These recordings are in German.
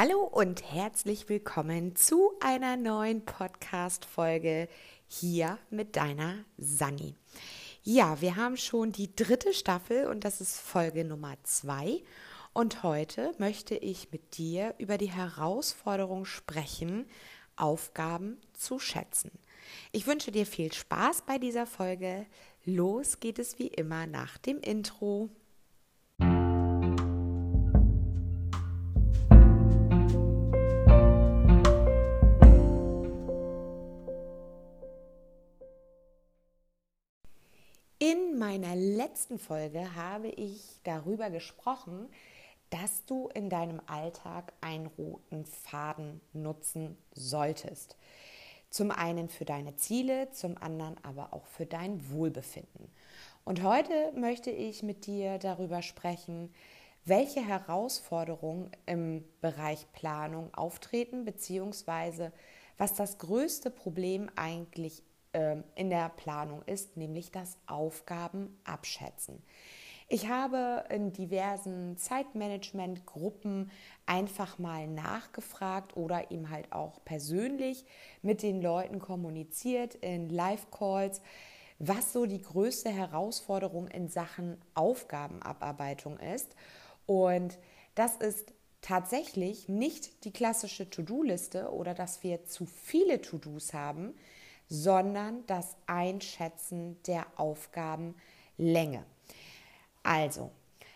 Hallo und herzlich willkommen zu einer neuen Podcast-Folge hier mit deiner Sani. Ja, wir haben schon die dritte Staffel und das ist Folge Nummer zwei. Und heute möchte ich mit dir über die Herausforderung sprechen, Aufgaben zu schätzen. Ich wünsche dir viel Spaß bei dieser Folge. Los geht es wie immer nach dem Intro. Meiner letzten Folge habe ich darüber gesprochen, dass du in deinem Alltag einen roten Faden nutzen solltest. Zum einen für deine Ziele, zum anderen aber auch für dein Wohlbefinden. Und heute möchte ich mit dir darüber sprechen, welche Herausforderungen im Bereich Planung auftreten, beziehungsweise was das größte Problem eigentlich ähm, in der Planung ist, nämlich das Aufgaben abschätzen. Ich habe in diversen Zeitmanagement-Gruppen einfach mal nachgefragt oder eben halt auch persönlich mit den Leuten kommuniziert in Live-Calls, was so die größte Herausforderung in Sachen Aufgabenabarbeitung ist. Und das ist tatsächlich nicht die klassische To-Do-Liste oder dass wir zu viele To-Dos haben, sondern das Einschätzen der Aufgabenlänge. Also,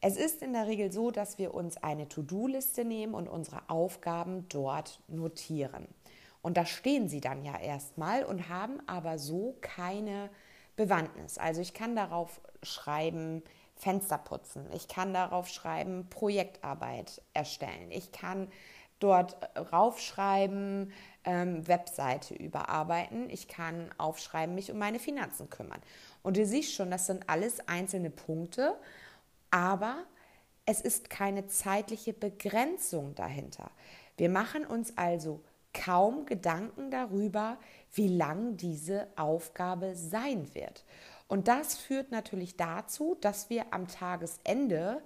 es ist in der Regel so, dass wir uns eine To-Do-Liste nehmen und unsere Aufgaben dort notieren. Und da stehen sie dann ja erstmal und haben aber so keine Bewandtnis. Also ich kann darauf schreiben, Fenster putzen. Ich kann darauf schreiben, Projektarbeit erstellen. Ich kann dort raufschreiben, ähm, Webseite überarbeiten. Ich kann aufschreiben, mich um meine Finanzen kümmern. Und du siehst schon, das sind alles einzelne Punkte, aber es ist keine zeitliche Begrenzung dahinter. Wir machen uns also kaum Gedanken darüber, wie lang diese Aufgabe sein wird. Und das führt natürlich dazu, dass wir am Tagesende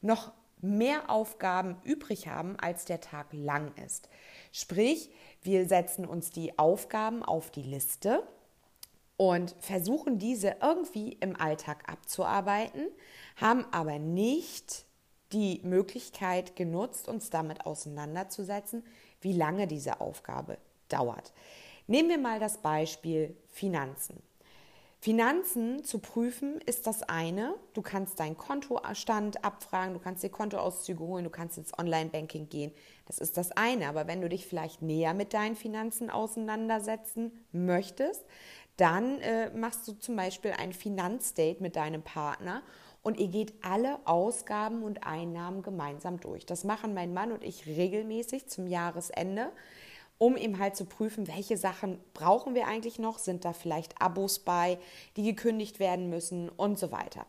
noch mehr Aufgaben übrig haben, als der Tag lang ist. Sprich, wir setzen uns die Aufgaben auf die Liste und versuchen diese irgendwie im Alltag abzuarbeiten, haben aber nicht die Möglichkeit genutzt, uns damit auseinanderzusetzen, wie lange diese Aufgabe dauert. Nehmen wir mal das Beispiel Finanzen. Finanzen zu prüfen ist das eine. Du kannst deinen Kontostand abfragen, du kannst dir Kontoauszüge holen, du kannst ins Online-Banking gehen. Das ist das eine. Aber wenn du dich vielleicht näher mit deinen Finanzen auseinandersetzen möchtest, dann äh, machst du zum Beispiel ein Finanzdate mit deinem Partner und ihr geht alle Ausgaben und Einnahmen gemeinsam durch. Das machen mein Mann und ich regelmäßig zum Jahresende um eben halt zu prüfen, welche Sachen brauchen wir eigentlich noch, sind da vielleicht Abos bei, die gekündigt werden müssen und so weiter.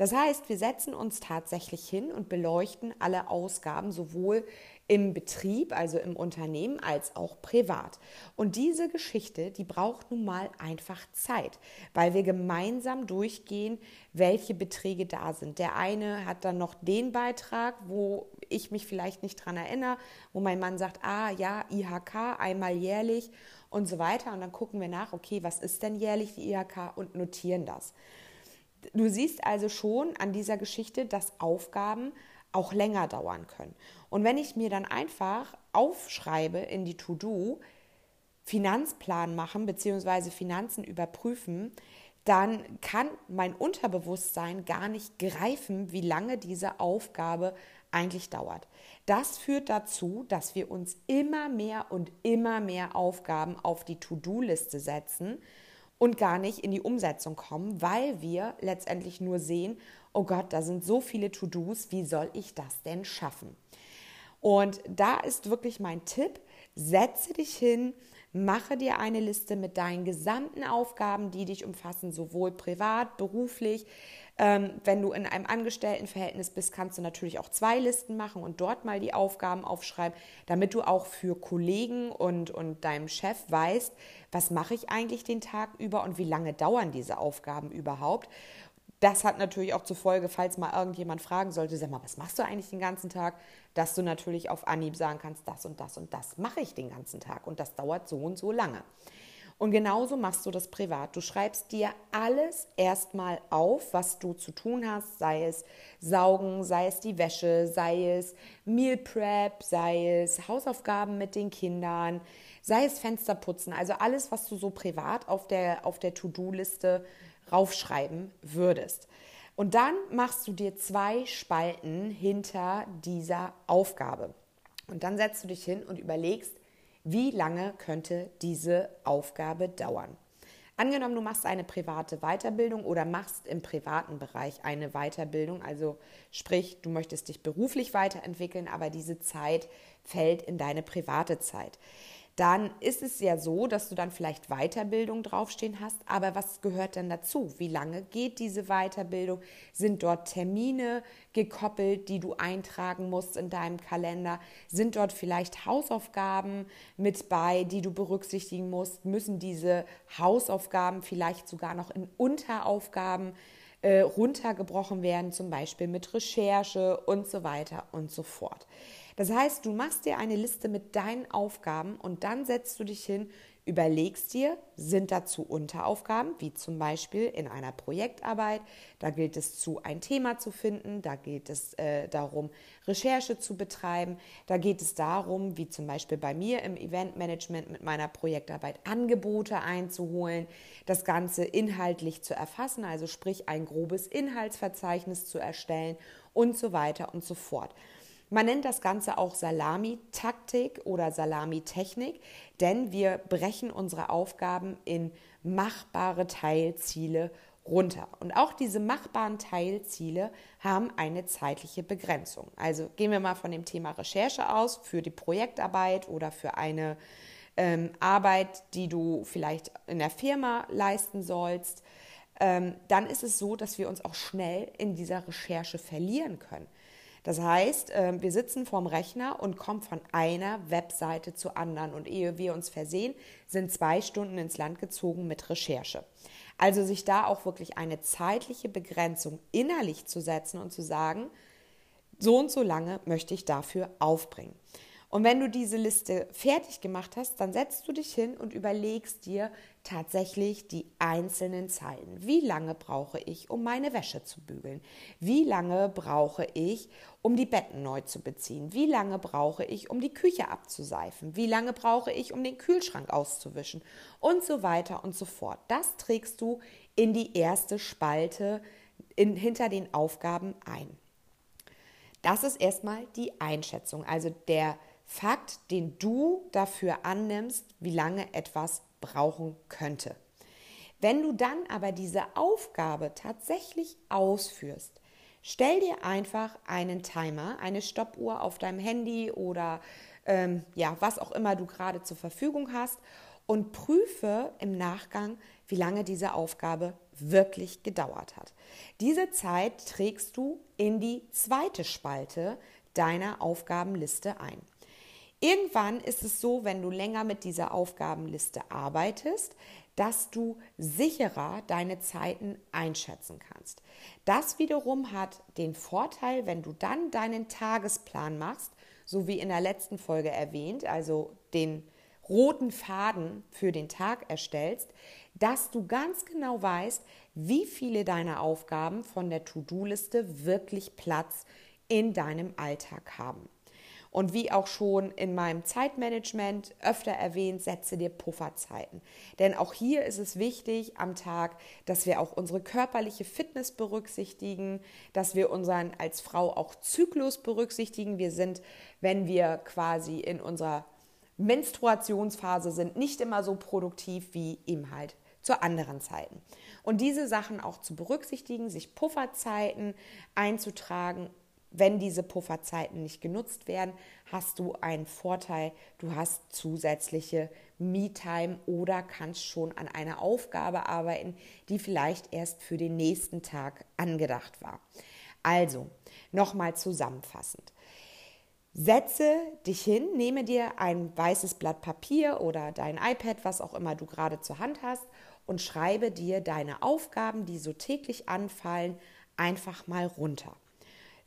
Das heißt, wir setzen uns tatsächlich hin und beleuchten alle Ausgaben, sowohl im Betrieb, also im Unternehmen, als auch privat. Und diese Geschichte, die braucht nun mal einfach Zeit, weil wir gemeinsam durchgehen, welche Beträge da sind. Der eine hat dann noch den Beitrag, wo ich mich vielleicht nicht dran erinnere, wo mein Mann sagt, ah ja, IHK einmal jährlich und so weiter. Und dann gucken wir nach, okay, was ist denn jährlich die IHK und notieren das. Du siehst also schon an dieser Geschichte, dass Aufgaben auch länger dauern können. Und wenn ich mir dann einfach aufschreibe in die To-Do, Finanzplan machen bzw. Finanzen überprüfen, dann kann mein Unterbewusstsein gar nicht greifen, wie lange diese Aufgabe eigentlich dauert. Das führt dazu, dass wir uns immer mehr und immer mehr Aufgaben auf die To-Do-Liste setzen und gar nicht in die Umsetzung kommen, weil wir letztendlich nur sehen, oh Gott, da sind so viele To-Dos, wie soll ich das denn schaffen? Und da ist wirklich mein Tipp, setze dich hin, mache dir eine Liste mit deinen gesamten Aufgaben, die dich umfassen, sowohl privat, beruflich. Ähm, wenn du in einem Angestelltenverhältnis bist, kannst du natürlich auch zwei Listen machen und dort mal die Aufgaben aufschreiben, damit du auch für Kollegen und, und deinem Chef weißt, was mache ich eigentlich den Tag über und wie lange dauern diese Aufgaben überhaupt Das hat natürlich auch zur Folge, falls mal irgendjemand fragen sollte, sag mal, was machst du eigentlich den ganzen Tag, dass du natürlich auf Anhieb sagen kannst, das und das und das mache ich den ganzen Tag und das dauert so und so lange. Und genauso machst du das privat. Du schreibst dir alles erstmal auf, was du zu tun hast, sei es Saugen, sei es die Wäsche, sei es Meal Prep, sei es Hausaufgaben mit den Kindern, sei es Fensterputzen, also alles, was du so privat auf der, auf der To-Do-Liste raufschreiben würdest. Und dann machst du dir zwei Spalten hinter dieser Aufgabe. Und dann setzt du dich hin und überlegst, wie lange könnte diese Aufgabe dauern. Angenommen, du machst eine private Weiterbildung oder machst im privaten Bereich eine Weiterbildung, also sprich, du möchtest dich beruflich weiterentwickeln, aber diese Zeit fällt in deine private Zeit dann ist es ja so, dass du dann vielleicht Weiterbildung draufstehen hast. Aber was gehört dann dazu? Wie lange geht diese Weiterbildung? Sind dort Termine gekoppelt, die du eintragen musst in deinem Kalender? Sind dort vielleicht Hausaufgaben mit bei, die du berücksichtigen musst? Müssen diese Hausaufgaben vielleicht sogar noch in Unteraufgaben äh, runtergebrochen werden, zum Beispiel mit Recherche und so weiter und so fort. Das heißt, du machst dir eine Liste mit deinen Aufgaben und dann setzt du dich hin, überlegst dir, sind dazu Unteraufgaben, wie zum Beispiel in einer Projektarbeit. Da gilt es zu, ein Thema zu finden, da geht es äh, darum, Recherche zu betreiben, da geht es darum, wie zum Beispiel bei mir im Eventmanagement mit meiner Projektarbeit Angebote einzuholen, das Ganze inhaltlich zu erfassen, also sprich ein grobes Inhaltsverzeichnis zu erstellen und so weiter und so fort. Man nennt das Ganze auch Salami-Taktik oder Salami-Technik, denn wir brechen unsere Aufgaben in machbare Teilziele runter. Und auch diese machbaren Teilziele haben eine zeitliche Begrenzung. Also gehen wir mal von dem Thema Recherche aus für die Projektarbeit oder für eine ähm, Arbeit, die du vielleicht in der Firma leisten sollst. Ähm, dann ist es so, dass wir uns auch schnell in dieser Recherche verlieren können. Das heißt, ähm, wir sitzen vorm Rechner und kommen von einer Webseite zur anderen. Und ehe wir uns versehen, sind zwei Stunden ins Land gezogen mit Recherche. Also sich da auch wirklich eine zeitliche Begrenzung innerlich zu setzen und zu sagen, so und so lange möchte ich dafür aufbringen. Und wenn du diese Liste fertig gemacht hast, dann setzt du dich hin und überlegst dir tatsächlich die einzelnen Zeiten. Wie lange brauche ich, um meine Wäsche zu bügeln? Wie lange brauche ich, um die Betten neu zu beziehen? Wie lange brauche ich, um die Küche abzuseifen? Wie lange brauche ich, um den Kühlschrank auszuwischen? Und so weiter und so fort. Das trägst du in die erste Spalte in, hinter den Aufgaben ein. Das ist erstmal die Einschätzung, also der Fakt, den du dafür annimmst, wie lange etwas brauchen könnte. Wenn du dann aber diese Aufgabe tatsächlich ausführst, stell dir einfach einen Timer, eine Stoppuhr auf deinem Handy oder ähm, ja, was auch immer du gerade zur Verfügung hast und prüfe im Nachgang, wie lange diese Aufgabe wirklich gedauert hat. Diese Zeit trägst du in die zweite Spalte deiner Aufgabenliste ein. Irgendwann ist es so, wenn du länger mit dieser Aufgabenliste arbeitest, dass du sicherer deine Zeiten einschätzen kannst. Das wiederum hat den Vorteil, wenn du dann deinen Tagesplan machst, so wie in der letzten Folge erwähnt, also den roten Faden für den Tag erstellst, dass du ganz genau weißt, wie viele deiner Aufgaben von der To-Do-Liste wirklich Platz in deinem Alltag haben. Und wie auch schon in meinem Zeitmanagement öfter erwähnt, setze dir Pufferzeiten. Denn auch hier ist es wichtig am Tag, dass wir auch unsere körperliche Fitness berücksichtigen, dass wir unseren als Frau auch Zyklus berücksichtigen. Wir sind, wenn wir quasi in unserer Menstruationsphase sind, nicht immer so produktiv wie eben halt zu anderen Zeiten. Und diese Sachen auch zu berücksichtigen, sich Pufferzeiten einzutragen wenn diese Pufferzeiten nicht genutzt werden, hast du einen Vorteil. Du hast zusätzliche Me-Time oder kannst schon an einer Aufgabe arbeiten, die vielleicht erst für den nächsten Tag angedacht war. Also, nochmal zusammenfassend. Setze dich hin, nehme dir ein weißes Blatt Papier oder dein iPad, was auch immer du gerade zur Hand hast, und schreibe dir deine Aufgaben, die so täglich anfallen, einfach mal runter.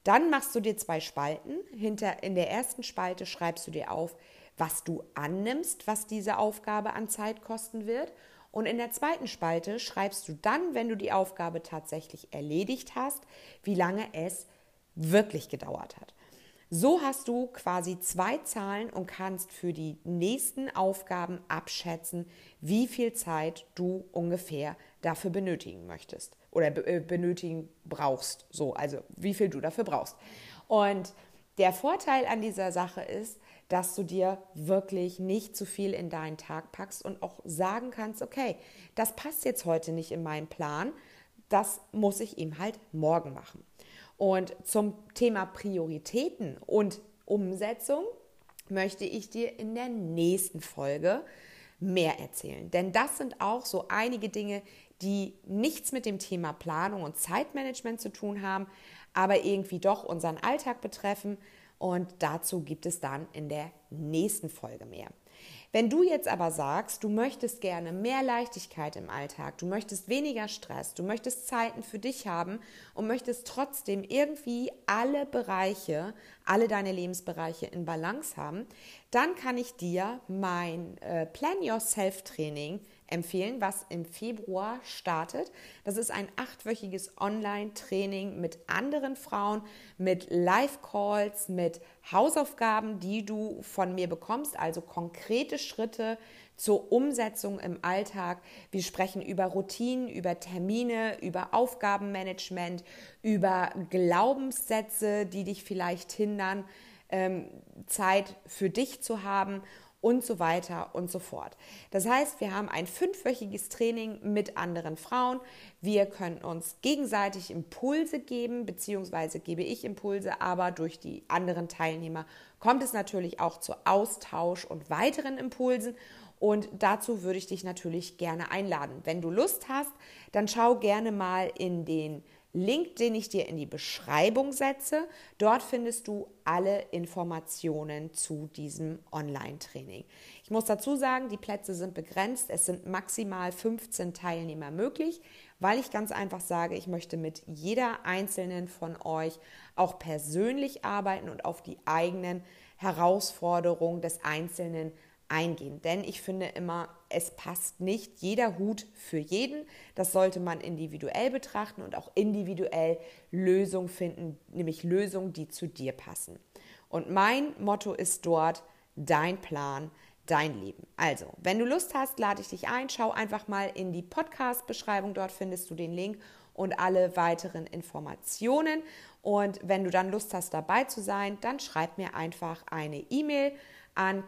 Dann machst du dir zwei Spalten. Hinter, in der ersten Spalte schreibst du dir auf, was du annimmst, was diese Aufgabe an Zeit kosten wird. Und in der zweiten Spalte schreibst du dann, wenn du die Aufgabe tatsächlich erledigt hast, wie lange es wirklich gedauert hat. So hast du quasi zwei Zahlen und kannst für die nächsten Aufgaben abschätzen, wie viel Zeit du ungefähr dafür benötigen möchtest oder äh, benötigen brauchst. So, also wie viel du dafür brauchst. Und der Vorteil an dieser Sache ist, dass du dir wirklich nicht zu viel in deinen Tag packst und auch sagen kannst, okay, das passt jetzt heute nicht in meinen Plan, das muss ich ihm halt morgen machen. Und zum Thema Prioritäten und Umsetzung möchte ich dir in der nächsten Folge mehr erzählen. Denn das sind auch so einige Dinge, die nichts mit dem Thema Planung und Zeitmanagement zu tun haben, aber irgendwie doch unseren Alltag betreffen. Und dazu gibt es dann in der nächsten Folge mehr. Wenn du jetzt aber sagst, du möchtest gerne mehr Leichtigkeit im Alltag, du möchtest weniger Stress, du möchtest Zeiten für dich haben und möchtest trotzdem irgendwie alle Bereiche, alle deine Lebensbereiche in Balance haben, dann kann ich dir mein äh, Plan Yourself Training empfehlen, was im Februar startet. Das ist ein achtwöchiges Online-Training mit anderen Frauen, mit Live-Calls, mit Hausaufgaben, die du von mir bekommst, also konkrete Schritte zur Umsetzung im Alltag. Wir sprechen über Routinen, über Termine, über Aufgabenmanagement, über Glaubenssätze, die dich vielleicht hindern, ähm, Zeit für dich zu haben und so weiter und so fort. Das heißt, wir haben ein fünfwöchiges Training mit anderen Frauen. Wir können uns gegenseitig Impulse geben, beziehungsweise gebe ich Impulse, aber durch die anderen Teilnehmer kommt es natürlich auch zu Austausch und weiteren Impulsen. Und dazu würde ich dich natürlich gerne einladen. Wenn du Lust hast, dann schau gerne mal in den Link, den ich dir in die Beschreibung setze. Dort findest du alle Informationen zu diesem Online-Training. Ich muss dazu sagen, die Plätze sind begrenzt. Es sind maximal 15 Teilnehmer möglich, weil ich ganz einfach sage, ich möchte mit jeder einzelnen von euch auch persönlich arbeiten und auf die eigenen Herausforderungen des Einzelnen eingehen. Denn ich finde immer, es passt nicht jeder Hut für jeden. Das sollte man individuell betrachten und auch individuell Lösungen finden, nämlich Lösungen, die zu dir passen. Und mein Motto ist dort, dein Plan, dein Leben. Also, wenn du Lust hast, lade ich dich ein. Schau einfach mal in die Podcast-Beschreibung. Dort findest du den Link und alle weiteren Informationen. Und wenn du dann Lust hast, dabei zu sein, dann schreib mir einfach eine E-Mail an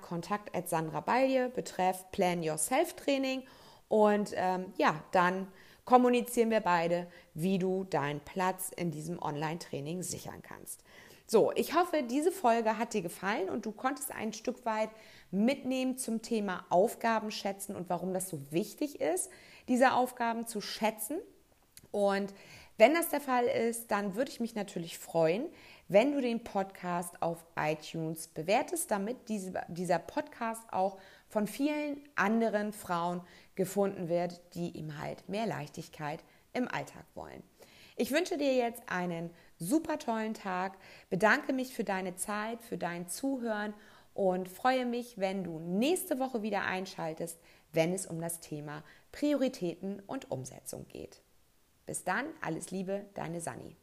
Sandra Balje betreff Plan Yourself Training und ähm, ja, dann kommunizieren wir beide, wie du deinen Platz in diesem Online-Training sichern kannst. So, ich hoffe, diese Folge hat dir gefallen und du konntest ein Stück weit mitnehmen zum Thema Aufgaben schätzen und warum das so wichtig ist, diese Aufgaben zu schätzen. Und wenn das der Fall ist, dann würde ich mich natürlich freuen, wenn du den Podcast auf iTunes bewertest, damit diese, dieser Podcast auch von vielen anderen Frauen gefunden wird, die ihm halt mehr Leichtigkeit im Alltag wollen. Ich wünsche dir jetzt einen super tollen Tag, bedanke mich für deine Zeit, für dein Zuhören und freue mich, wenn du nächste Woche wieder einschaltest, wenn es um das Thema Prioritäten und Umsetzung geht. Bis dann, alles Liebe, deine Sani.